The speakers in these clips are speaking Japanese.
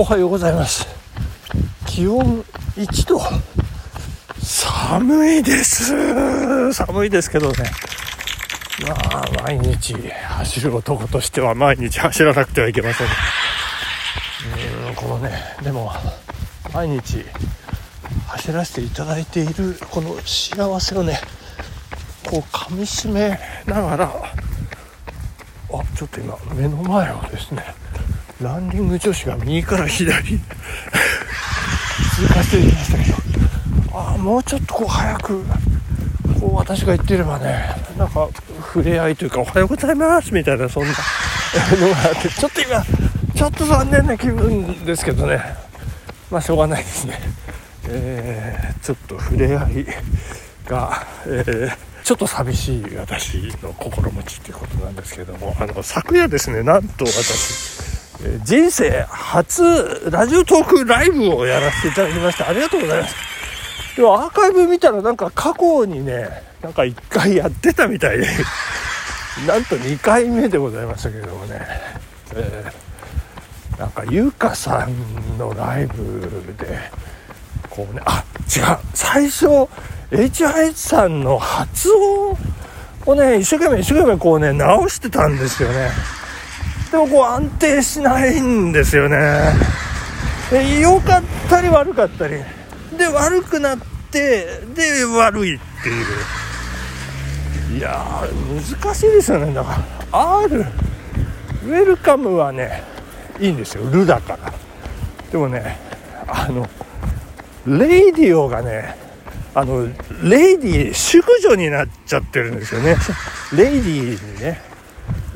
おはようございます。気温1度。寒いです。寒いですけどね。まあ毎日走る男としては毎日走らなくてはいけません。うんこのねでも毎日走らせていただいているこの幸せをねこう噛みしめながらあちょっと今目の前をですねランニング女子が右から左。通過していきましたけど。あもうちょっとこう早くこう私が言ってればねなんか触れ合いというか「おはようございます」みたいなそんな。のがあってちょっと今ちょっと残念な気分ですけどね。まあしょうがないですね。えー、ちょっと触れ合いが、えー、ちょっと寂しい私の心持ちということなんですけどもあの昨夜ですねなんと私人生初ラジオトークライブをやらせていただきました。ありがとうございます。でもアーカイブ見たらなんか過去にねなんか1回やってたみたいで。なんと2回目でございましたけれどもね、えー、なんか優香さんのライブでこうねあ違う。最初 HIH さんの発音をね一生懸命一生懸命こうね直してたんですよね。でもこう安定しないんですよね。良かったり悪かったり。で悪くなってで悪いっていう。いや難しいですよね。だから R ウェルカムはねいいんですよ。ルだから。でもねあのレイディオがねあの lady 淑女になっちゃってるんですよね。 lady にね。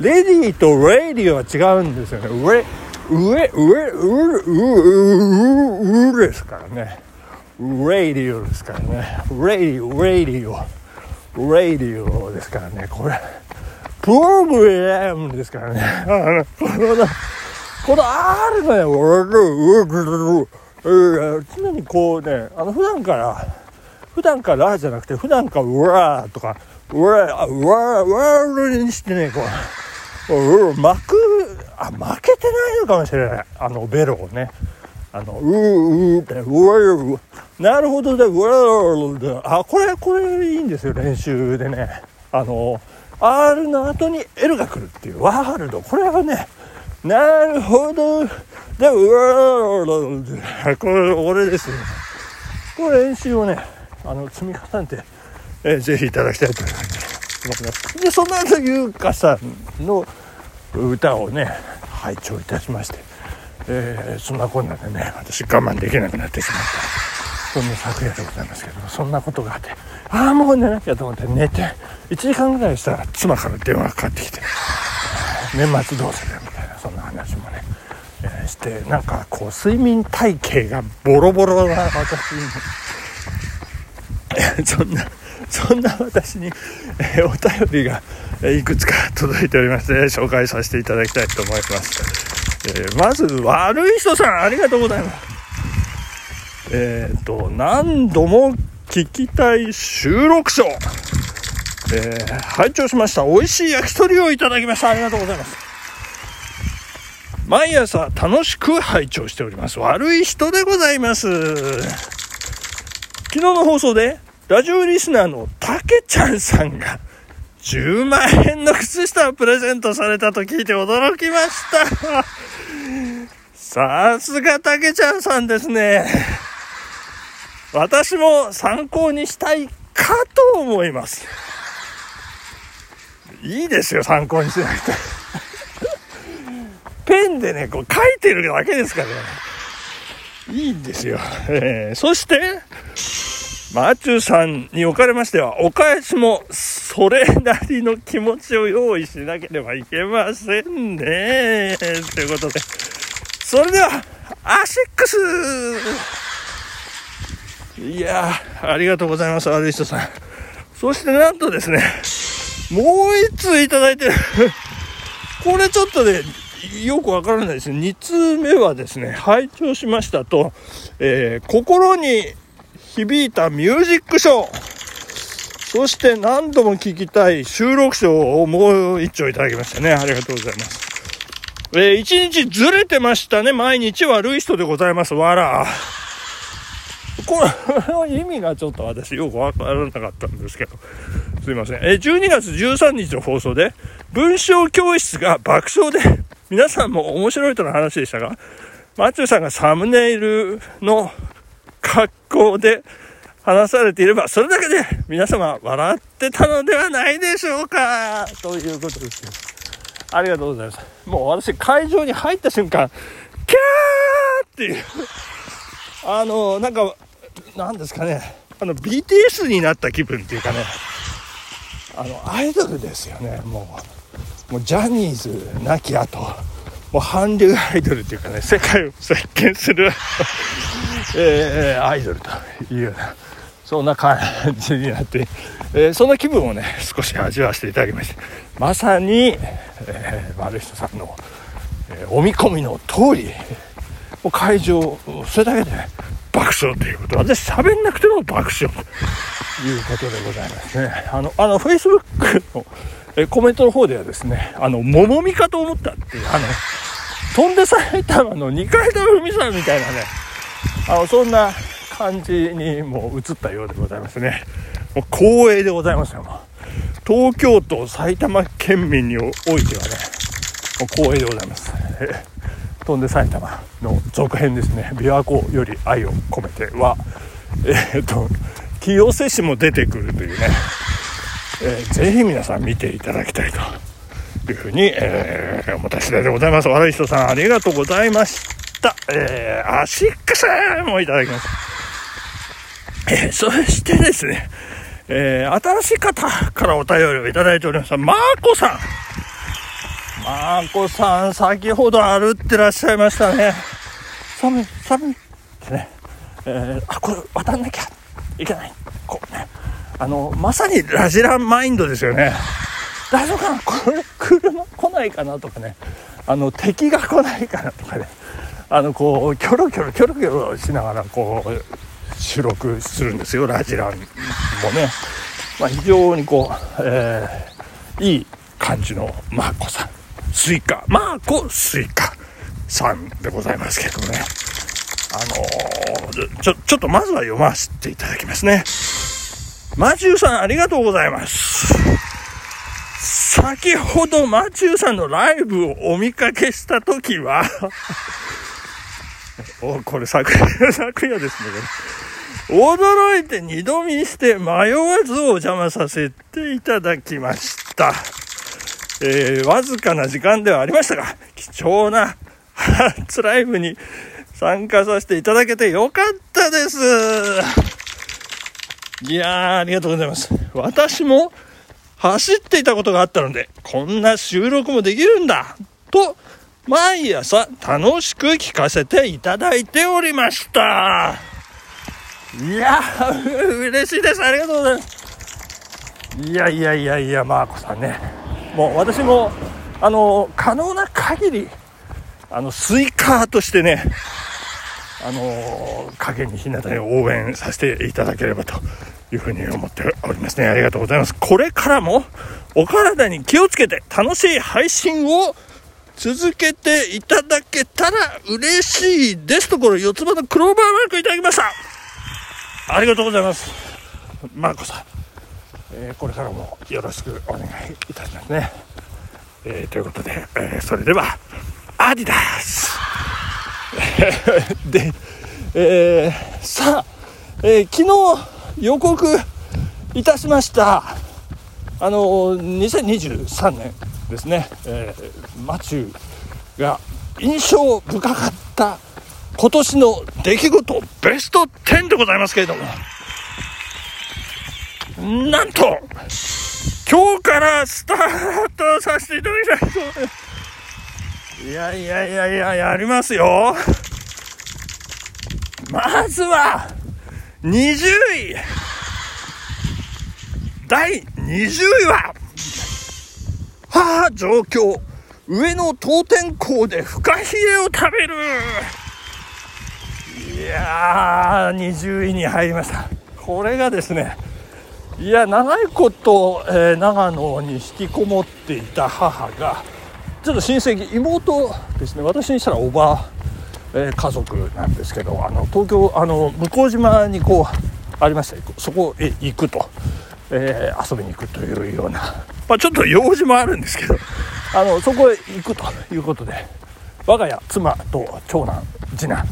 レディーとレディーは違うんですよね。上、上、上、上、上、上ですからね。レディオですからね。 radio、radio、radio ですからね。これ、プログラムですからね。あの、この、この R がね、常にこうね、あの、普段から、普段からじゃなくて、普段からうわーとか、うわー、うわー、うわーにしてね、こう、う巻くあ負けてないのかもしれない。あのベロをね。あのうーうーってうわなるほどね。うわあこれこれいいんですよ練習でね。あの R の後に L が来るっていう。ワールド。これはねなるほど。でうわこれ俺ですねこれ練習をねあの積み重ねて、えー、ぜひいただきたいと思います。でその後優香さんの歌をね拝聴いたしまして、えー、そんなこんなでね私我慢できなくなってしまった。そんな昨夜でございますけどもそんなことがあってああもう寝なきゃと思って寝て1時間ぐらいしたら妻から電話がかかってきて年末どうするみたいなそんな話もね、えー、してなんかこう睡眠体系がボロボロな私に。そんなそんな私に、えー、お便りが、えいくつか 届いておりまして、紹介させていただきたいと思います。えー、まず、悪い人さん、ありがとうございます。えっ、と、何度も聞きたい収録賞。えー、拝聴しました。美味しい焼き鳥をいただきました。ありがとうございます。毎朝楽しく拝聴しております。悪い人でございます。昨日の放送でラジオリスナーのたけちゃんさんが、10万円の靴下をプレゼントされたと聞いて驚きました。さすがたけちゃんさんですね。私も参考にしたいかと思います。いいですよ、参考にしなくて。ペンでね、こう書いてるだけですからね。いいんですよ。えー、そして、マーチューさんにおかれましては、お返しもそれなりの気持ちを用意しなければいけませんね。ということで、それでは、アシックスいやありがとうございます、アルイストさん。そしてなんとですね、もう一通いただいてる。これちょっとね、よくわからないですね。2通目はですね、拝聴しましたと、えー、心に響いたミュージックショー。そして何度も聞きたい収録賞をもう一丁いただきましたね。ありがとうございます。えー、一日ずれてましたね。毎日悪い人でございます。わら。この 意味がちょっと私よくわからなかったんですけど。すいません。えー、12月13日の放送で、文章教室が爆笑で、皆さんも面白いとの話でしたが、マチュさんがサムネイルの格好で話されていれば、それだけで皆様笑ってたのではないでしょうかということです。ありがとうございます。もう私会場に入った瞬間、キャーっていう、あの、なんか、なんですかね、あの、BTS になった気分っていうかね、あの、アイドルですよね、もう。もうジャニーズなき後、もう韓流アイドルっていうかね、世界を席巻するえー、アイドルというような、そんな感じになって、えー、そんな気分をね、少し味わわせていただきまして、まさに、えー、丸下さんの、えー、お見込みの通り、もう会場、それだけで、ね、爆笑ということ。私喋んなくても爆笑ということでございますね。あの、あの、Facebook の、えコメントの方ではですね、あの、桃美かと思ったっていう、あの、飛んで埼玉の二階堂ふみさんみたいなね、あの、そんな感じにもう移ったようでございますね。もう光栄でございますよ。東京都埼玉県民においてはね、もう光栄でございます。え飛んで埼玉の続編ですね。琵琶湖より愛を込めては、えー、と、清瀬市も出てくるというね、えー、ぜひ皆さん見ていただきたいというふうに、えー、思った次第でございます。悪い人さんありがとうございました。たえー、アシックスもいただきます。えー、そしてですね、えー、新しい方からお便りをいただいておりました。マーコさん。マーコさん、先ほど歩ってらっしゃいましたね。寒い、寒いってね。えー、あ、これ渡んなきゃいけない。こうね。あの、まさにラジランマインドですよね。大丈夫かな？これ、車来ないかな？とかね。あの、敵が来ないかな？とかね。あの、こう、キョロキョロキョロキョロしながら、こう、収録するんですよ、ラジランもね。まあ、非常にこう、えー、いい感じのマーコさん。スイカ、マーコスイカさんでございますけどね。あのー、ちょ、ちょっとまずは読ませていただきますね。マチューさんありがとうございます。先ほどマチューさんのライブをお見かけしたときはお、これ昨夜、昨夜ですね、驚いて二度見して迷わずお邪魔させていただきました。えー、わずかな時間ではありましたが、貴重な初ライブに参加させていただけてよかったです。いやー、ありがとうございます。私も走っていたことがあったので、こんな収録もできるんだと、毎朝楽しく聞かせていただいておりました。いや嬉しいです。ありがとうございます。いやいやいやいや、マーコさんね。もう私も、あの、可能な限り、あの、スイカーとしてね、あの、影に日向に応援させていただければというふうに思っておりますね。ありがとうございます。これからもお体に気をつけて楽しい配信を続けていただけたら嬉しいですと、ころ四つ葉のクローバーマークいただきました。ありがとうございます。マーコさん、えー、これからもよろしくお願いいたしますね。えー、ということで、えー、それでは、アディダス で、えー、さあ、え昨日予告いたしました、あの、2023年ですね、えマチューが印象深かった今年の出来事ベスト10でございますけれども、なんと、今日からスタートさせていただきたいと思います。いやいやいやいや、やりますよ。まずは、20位。第20位は、はあ、状況。上野当店校でフカヒレを食べる。いやー、20位に入りました。これがですね、いや、長いこと、えー、長野に引きこもっていた母が、ちょっと親戚妹ですね私にしたらおば、えー、家族なんですけどあの東京あの向島にこうありましてそこへ行くと、えー、遊びに行くというような、まあ、ちょっと用事もあるんですけど あのそこへ行くということで我が家妻と長男次男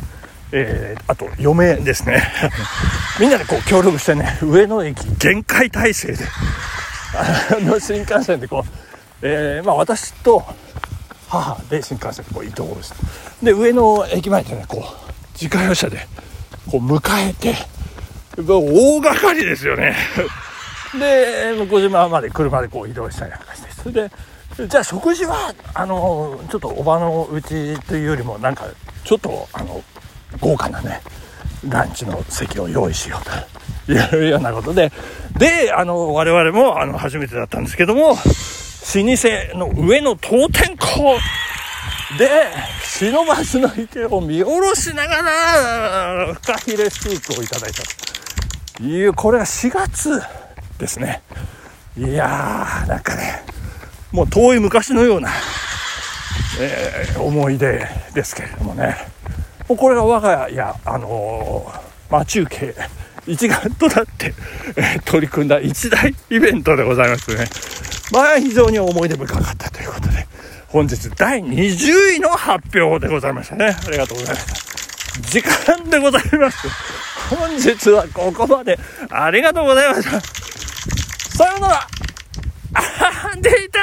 えー、あと嫁ですね。みんなでこう協力してね上野駅限界体制であの新幹線でこう、えー、まあ、私と母で新幹線でこう移動してで上野駅前でねこう自家用車でこう迎えて大掛かりですよねで向島まで車でこう移動したりなんかしてそれでじゃあ食事はあのちょっとおばのうちというよりもなんかちょっとあの豪華なねランチの席を用意しようというようなことで。であの我々もあの初めてだったんですけども老舗の上の当店校で忍ばずの池を見下ろしながらフカヒレステーキをいただいたというこれは4月ですねいやーなんかねもう遠い昔のような、えー、思い出ですけれどもねもうこれが我が家、あのー、待ち受け一丸となって、えー、取り組んだ一大イベントでございますね。まあ非常に思い出深かったということで、本日第20位の発表でございましたね。ありがとうございました。時間でございます。本日はここまでありがとうございました。さよなら。あははんでいた